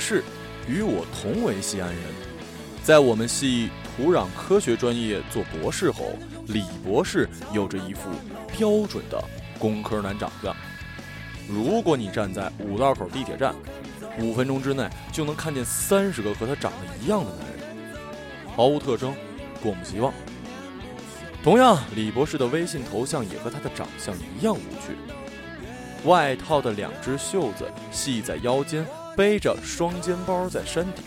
是与我同为西安人，在我们系土壤科学专业做博士后，李博士有着一副标准的工科男长相。如果你站在五道口地铁站，五分钟之内就能看见三十个和他长得一样的男人，毫无特征，过目即忘。同样，李博士的微信头像也和他的长相一样无趣。外套的两只袖子系在腰间，背着双肩包在山顶，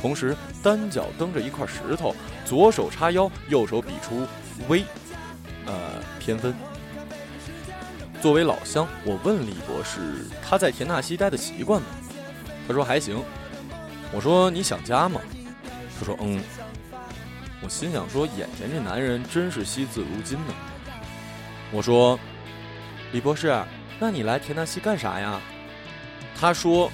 同时单脚蹬着一块石头，左手叉腰，右手比出 V，呃，偏分。作为老乡，我问李博士他在田纳西待的习惯吗？他说还行。我说你想家吗？他说嗯。我心想说眼前这男人真是惜字如金呢。我说李博士。那你来田纳西干啥呀？他说，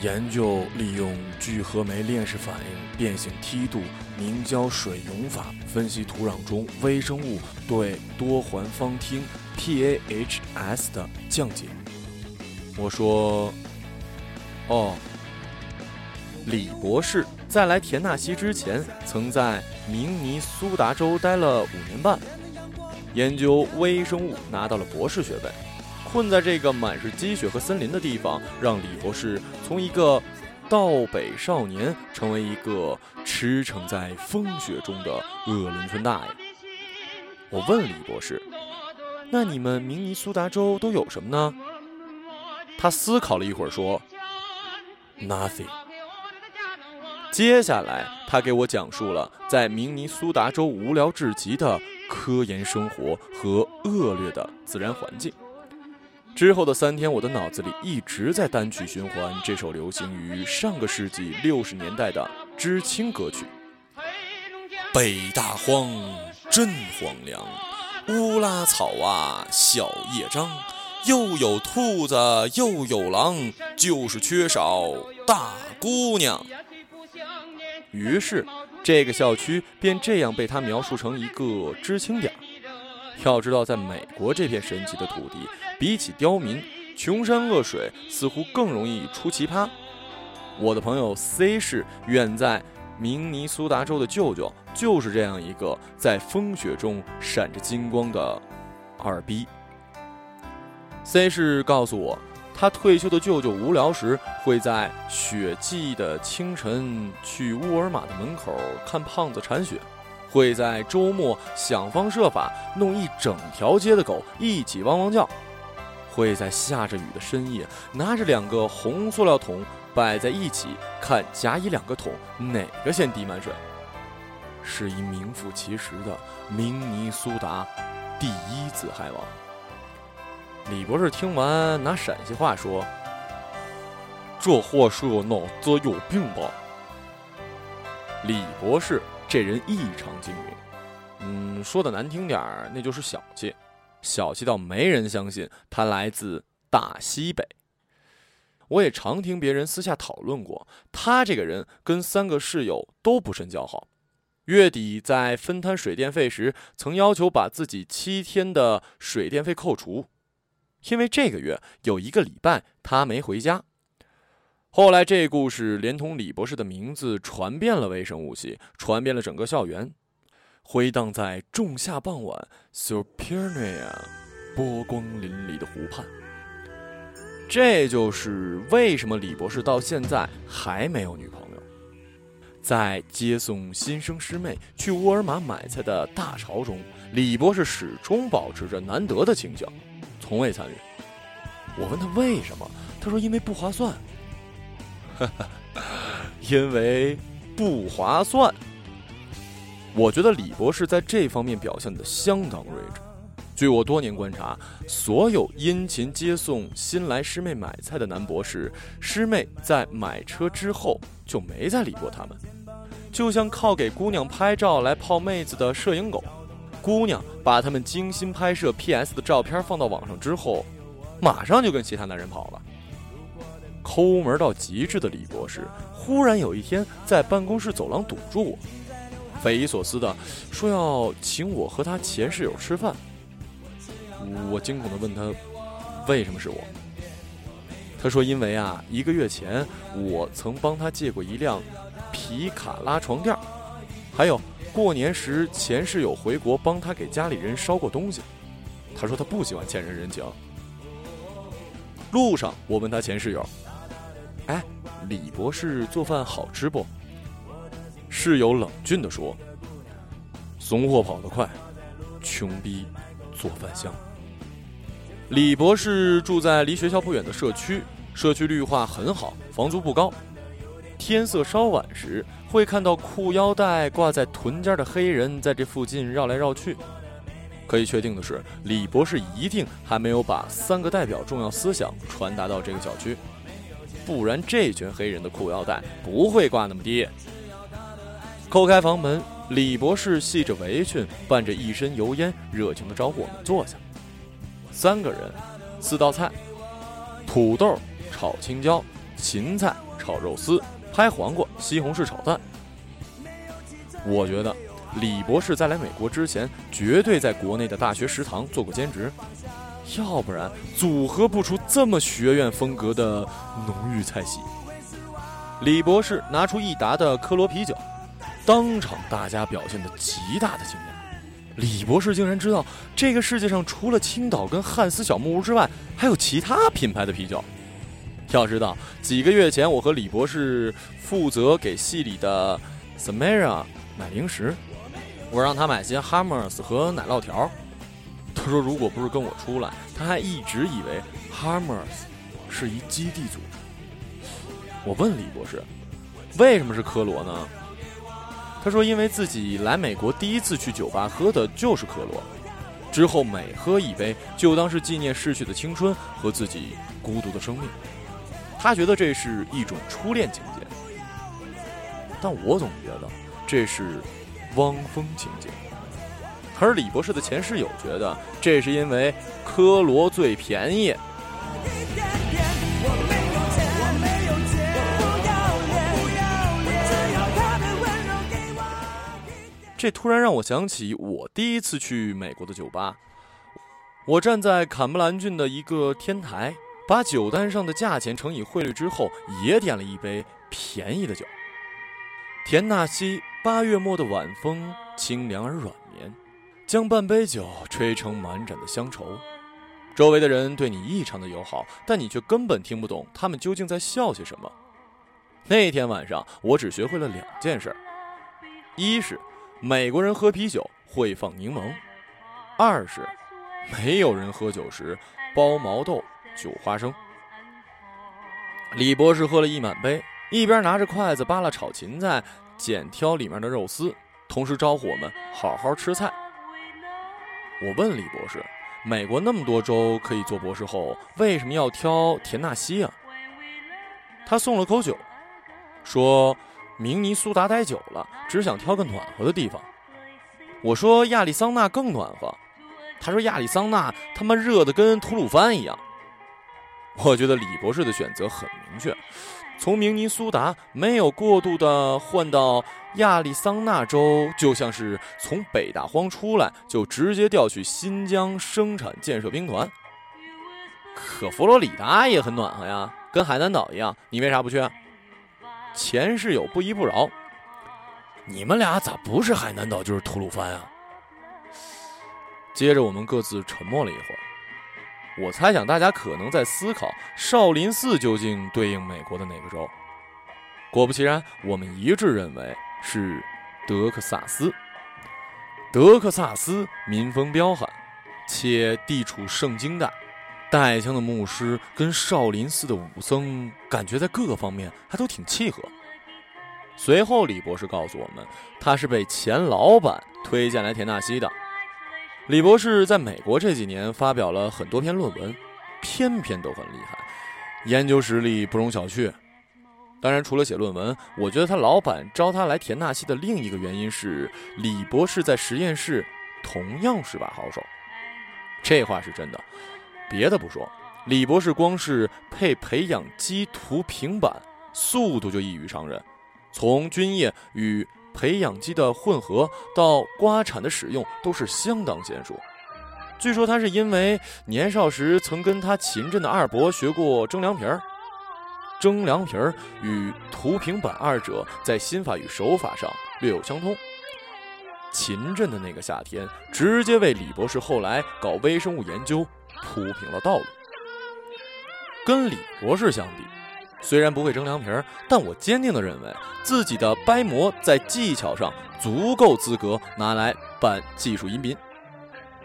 研究利用聚合酶链式反应变性梯度凝胶水溶法分析土壤中微生物对多环芳烃 PAHs 的降解。我说，哦，李博士在来田纳西之前，曾在明尼苏达州待了五年半，研究微生物拿到了博士学位。困在这个满是积雪和森林的地方，让李博士从一个道北少年成为一个驰骋在风雪中的鄂伦春大爷。我问李博士：“那你们明尼苏达州都有什么呢？”他思考了一会儿说：“Nothing。”接下来，他给我讲述了在明尼苏达州无聊至极的科研生活和恶劣的自然环境。之后的三天，我的脑子里一直在单曲循环这首流行于上个世纪六十年代的知青歌曲。北大荒真荒凉，乌拉草啊小叶张，又有兔子又有狼，就是缺少大姑娘。于是，这个校区便这样被他描述成一个知青点。要知道，在美国这片神奇的土地。比起刁民，穷山恶水似乎更容易出奇葩。我的朋友 C 市远在明尼苏达州的舅舅就是这样一个在风雪中闪着金光的二逼。C 市告诉我，他退休的舅舅无聊时会在雪季的清晨去沃尔玛的门口看胖子铲雪，会在周末想方设法弄一整条街的狗一起汪汪叫。会在下着雨的深夜，拿着两个红塑料桶摆在一起，看甲乙两个桶哪个先滴满水。是一名副其实的明尼苏达第一自嗨王。李博士听完，拿陕西话说：“这货是脑子有病吧？”李博士这人异常精明，嗯，说的难听点儿，那就是小气。小气到没人相信他来自大西北。我也常听别人私下讨论过，他这个人跟三个室友都不甚交好。月底在分摊水电费时，曾要求把自己七天的水电费扣除，因为这个月有一个礼拜他没回家。后来这故事连同李博士的名字传遍了微生物系，传遍了整个校园。回荡在仲夏傍晚 s u p e r n i a 波光粼粼的湖畔。这就是为什么李博士到现在还没有女朋友。在接送新生师妹去沃尔玛买菜的大潮中，李博士始终保持着难得的清醒，从未参与。我问他为什么，他说因为不划算。因为不划算。我觉得李博士在这方面表现的相当睿智。据我多年观察，所有殷勤接送新来师妹买菜的男博士，师妹在买车之后就没再理过他们，就像靠给姑娘拍照来泡妹子的摄影狗。姑娘把他们精心拍摄 PS 的照片放到网上之后，马上就跟其他男人跑了。抠门到极致的李博士，忽然有一天在办公室走廊堵住我。匪夷所思的说要请我和他前室友吃饭，我惊恐的问他为什么是我？他说：“因为啊，一个月前我曾帮他借过一辆皮卡拉床垫，还有过年时前室友回国帮他给家里人捎过东西。他说他不喜欢欠人人情。路上我问他前室友：‘哎，李博士做饭好吃不？’室友冷峻地说：‘怂货跑得快，穷逼做饭香。’李博士住在离学校不远的社区，社区绿化很好，房租不高。天色稍晚时，会看到裤腰带挂在臀间的黑人在这附近绕来绕去。可以确定的是，李博士一定还没有把三个代表重要思想传达到这个小区，不然这群黑人的裤腰带不会挂那么低。叩开房门，李博士系着围裙，伴着一身油烟，热情地招呼我们坐下。三个人，四道菜：土豆炒青椒、芹菜炒肉丝、拍黄瓜、西红柿炒蛋。我觉得李博士在来美国之前，绝对在国内的大学食堂做过兼职，要不然组合不出这么学院风格的浓郁菜系。李博士拿出一打的科罗啤酒，当场大家表现的极大的惊讶。李博士竟然知道这个世界上除了青岛跟汉斯小木屋之外，还有其他品牌的啤酒。要知道，几个月前我和李博士负责给系里的 Samara 买零食，我让他买些 Hammers 和奶酪条。他说，如果不是跟我出来，他还一直以为 Hammers 是一基地组织。我问李博士，为什么是科罗呢？他说：“因为自己来美国第一次去酒吧喝的就是科罗，之后每喝一杯就当是纪念逝去的青春和自己孤独的生命。他觉得这是一种初恋情节，但我总觉得这是汪峰情节。而李博士的前室友觉得这是因为科罗最便宜。”这突然让我想起我第一次去美国的酒吧。我站在坎布兰郡的一个天台，把酒单上的价钱乘以汇率之后，也点了一杯便宜的酒。田纳西八月末的晚风清凉而软绵，将半杯酒吹成满盏的乡愁。周围的人对你异常的友好，但你却根本听不懂他们究竟在笑些什么。那天晚上，我只学会了两件事：一是。美国人喝啤酒会放柠檬，二是没有人喝酒时包毛豆、韭花生。李博士喝了一满杯，一边拿着筷子扒拉炒芹菜，剪挑里面的肉丝，同时招呼我们好好吃菜。我问李博士：“美国那么多州可以做博士后，为什么要挑田纳西啊？”他送了口酒，说。明尼苏达待久了，只想挑个暖和的地方。我说亚利桑那更暖和，他说亚利桑那他妈热的跟吐鲁番一样。我觉得李博士的选择很明确，从明尼苏达没有过度的换到亚利桑那州，就像是从北大荒出来就直接调去新疆生产建设兵团。可佛罗里达也很暖和呀，跟海南岛一样，你为啥不去？前室友不依不饶，你们俩咋不是海南岛就是吐鲁番啊？接着我们各自沉默了一会儿，我猜想大家可能在思考少林寺究竟对应美国的哪个州。果不其然，我们一致认为是德克萨斯。德克萨斯民风彪悍，且地处圣经带。带枪的牧师跟少林寺的武僧，感觉在各个方面还都挺契合。随后，李博士告诉我们，他是被前老板推荐来田纳西的。李博士在美国这几年发表了很多篇论文，篇篇都很厉害，研究实力不容小觑。当然，除了写论文，我觉得他老板招他来田纳西的另一个原因是，李博士在实验室同样是把好手。这话是真的。别的不说，李博士光是配培养基图平板，速度就异于常人。从菌液与培养基的混合到刮铲的使用，都是相当娴熟。据说他是因为年少时曾跟他秦镇的二伯学过蒸凉皮儿，蒸凉皮儿与涂平板二者在心法与手法上略有相通。秦镇的那个夏天，直接为李博士后来搞微生物研究铺平了道路。跟李博士相比，虽然不会蒸凉皮儿，但我坚定地认为自己的掰馍在技巧上足够资格拿来办技术移民。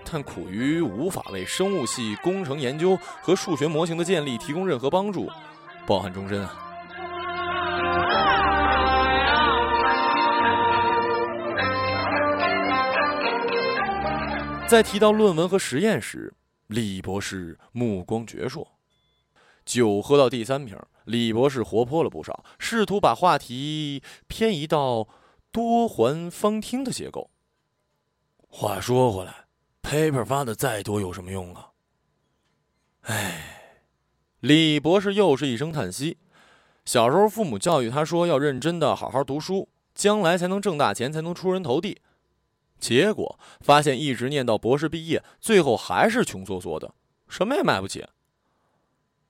但苦于无法为生物系工程研究和数学模型的建立提供任何帮助，抱憾终身啊！在提到论文和实验时，李博士目光矍铄。酒喝到第三瓶，李博士活泼了不少，试图把话题偏移到多环方厅的结构。话说回来。paper 发的再多有什么用啊？李博士又是一声叹息。小时候父母教育他说要认真的好好读书，将来才能挣大钱，才能出人头地。结果发现一直念到博士毕业，最后还是穷缩缩的，什么也买不起。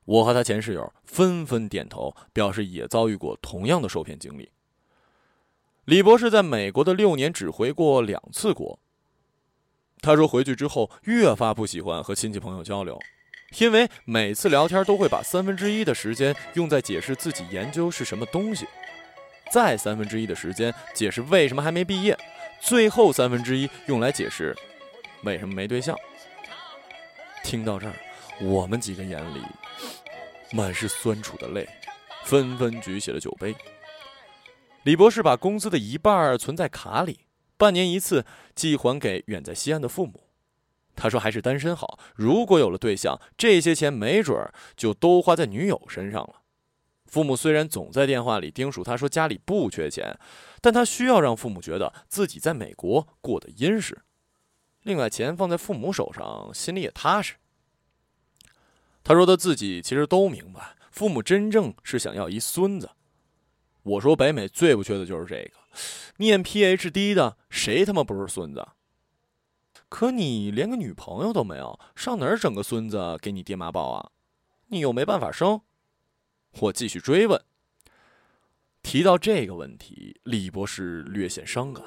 我和他前室友纷纷点头，表示也遭遇过同样的受骗经历。李博士在美国的六年只回过两次国。他说：“回去之后越发不喜欢和亲戚朋友交流，因为每次聊天都会把三分之一的时间用在解释自己研究是什么东西，再三分之一的时间解释为什么还没毕业，最后三分之一用来解释为什么没对象。”听到这儿，我们几个眼里满是酸楚的泪，纷纷举起了酒杯。李博士把工资的一半存在卡里。半年一次寄还给远在西安的父母。他说：“还是单身好，如果有了对象，这些钱没准儿就都花在女友身上了。”父母虽然总在电话里叮嘱他说家里不缺钱，但他需要让父母觉得自己在美国过得殷实。另外，钱放在父母手上，心里也踏实。他说他自己其实都明白，父母真正是想要一孙子。我说北美最不缺的就是这个，念 PhD 的谁他妈不是孙子？可你连个女朋友都没有，上哪儿整个孙子给你爹妈抱啊？你又没办法生。我继续追问。提到这个问题，李博士略显伤感。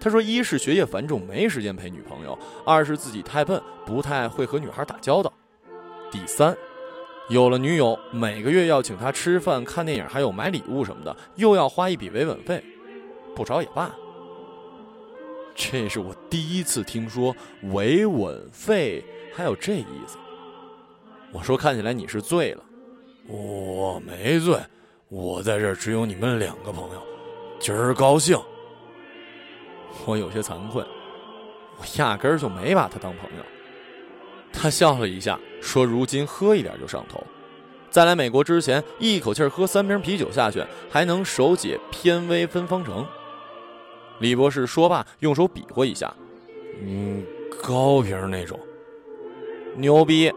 他说：一是学业繁重，没时间陪女朋友；二是自己太笨，不太会和女孩打交道；第三。有了女友，每个月要请她吃饭、看电影，还有买礼物什么的，又要花一笔维稳费，不找也罢。这是我第一次听说维稳费还有这意思。我说：“看起来你是醉了。”我没醉，我在这儿只有你们两个朋友，今儿高兴。我有些惭愧，我压根儿就没把他当朋友。他笑了一下，说：“如今喝一点就上头，在来美国之前，一口气喝三瓶啤酒下去，还能手解偏微分方程。”李博士说罢，用手比划一下：“嗯，高瓶那种，牛逼。”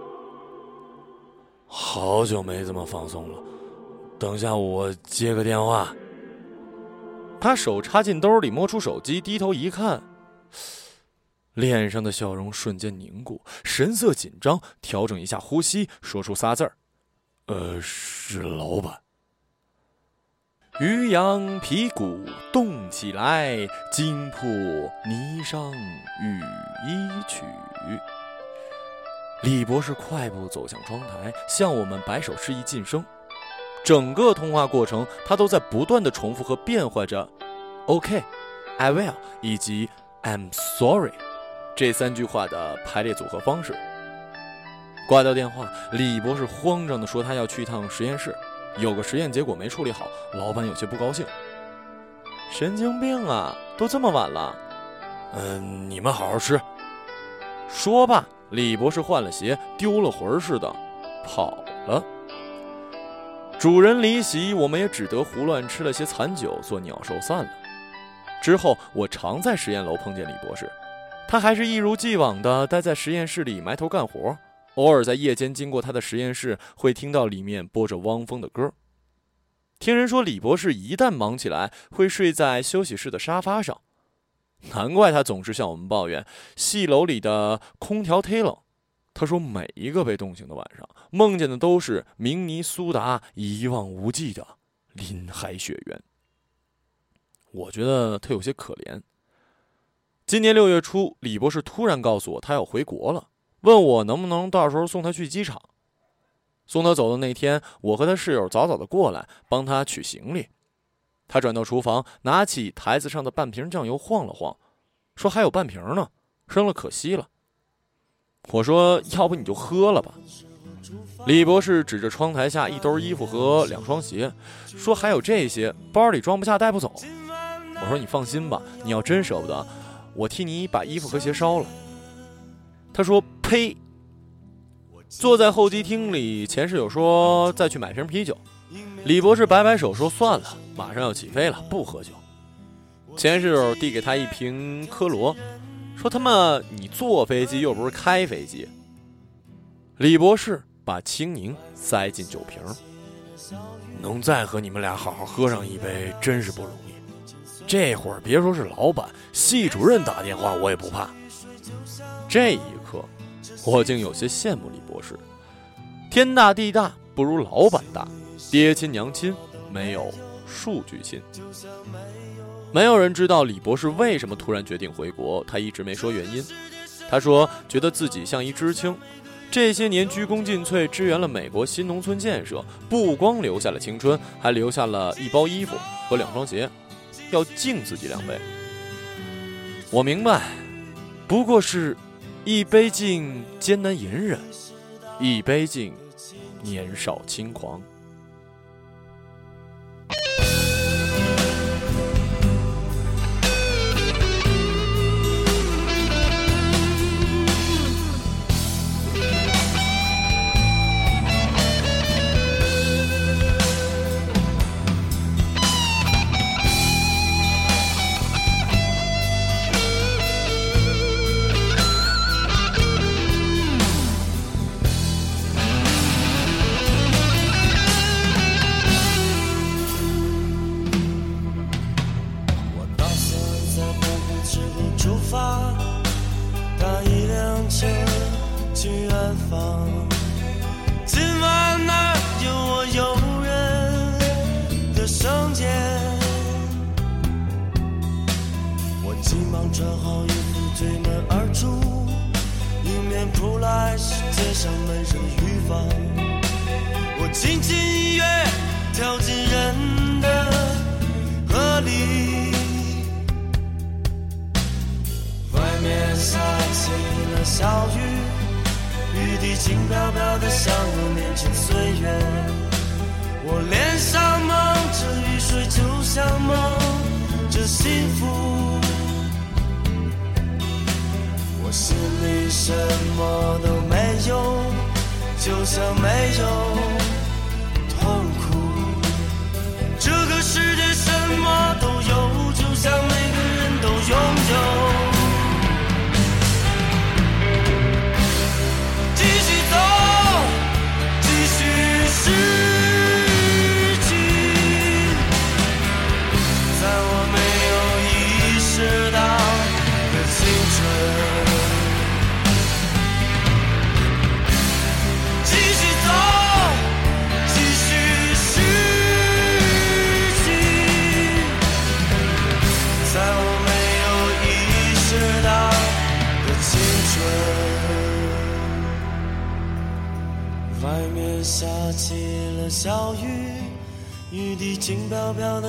好久没这么放松了，等下我接个电话。他手插进兜里，摸出手机，低头一看。脸上的笑容瞬间凝固，神色紧张，调整一下呼吸，说出仨字儿：“呃，是老板。”鱼羊皮鼓动起来，惊破霓裳羽衣曲。李博士快步走向窗台，向我们摆手示意晋升。整个通话过程，他都在不断的重复和变换着 “OK”，“I will” 以及 “I'm sorry”。这三句话的排列组合方式。挂掉电话，李博士慌张地说：“他要去一趟实验室，有个实验结果没处理好，老板有些不高兴。”神经病啊！都这么晚了。嗯，你们好好吃。说罢，李博士换了鞋，丢了魂似的跑了。主人离席，我们也只得胡乱吃了些残酒，做鸟兽散了。之后，我常在实验楼碰见李博士。他还是一如既往的待在实验室里埋头干活，偶尔在夜间经过他的实验室，会听到里面播着汪峰的歌。听人说，李博士一旦忙起来，会睡在休息室的沙发上，难怪他总是向我们抱怨戏楼里的空调忒冷。他说，每一个被冻醒的晚上，梦见的都是明尼苏达一望无际的林海雪原。我觉得他有些可怜。今年六月初，李博士突然告诉我他要回国了，问我能不能到时候送他去机场。送他走的那天，我和他室友早早的过来帮他取行李。他转到厨房，拿起台子上的半瓶酱油晃了晃，说还有半瓶呢，扔了可惜了。我说：“要不你就喝了吧。”李博士指着窗台下一兜衣服和两双鞋，说：“还有这些，包里装不下，带不走。”我说：“你放心吧，你要真舍不得，我替你把衣服和鞋烧了。”他说：“呸！”坐在候机厅里，前室友说：“再去买瓶啤酒。”李博士摆摆手说：“算了，马上要起飞了，不喝酒。”前室友递给他一瓶科罗。说他妈，你坐飞机又不是开飞机。李博士把青柠塞进酒瓶，能再和你们俩好好喝上一杯，真是不容易。这会儿别说是老板，系主任打电话我也不怕。这一，我竟有些羡慕李博士。天大地大不如老板大，爹亲娘亲没有数据亲。没有人知道李博士为什么突然决定回国，他一直没说原因。他说觉得自己像一知青，这些年鞠躬尽瘁支援了美国新农村建设，不光留下了青春，还留下了一包衣服和两双鞋，要敬自己两杯。我明白，不过是一杯敬艰难隐忍，一杯敬年少轻狂。里。外面下起了小雨，雨滴轻飘飘的，像我年轻岁月。我脸上蒙着雨水，就像蒙着幸福。我心里什么都没有，就像没有痛苦。这个世界什么都有，就像每个人都拥有。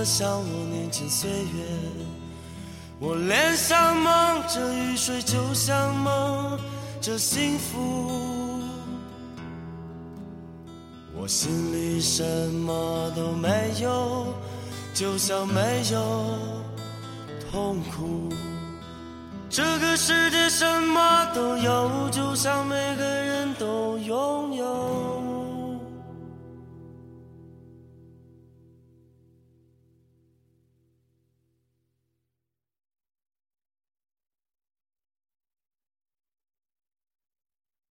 像我年轻岁月。我脸上蒙着雨水，就像蒙着幸福。我心里什么都没有，就像没有痛苦。这个世界什么都有，就像每个人都拥有。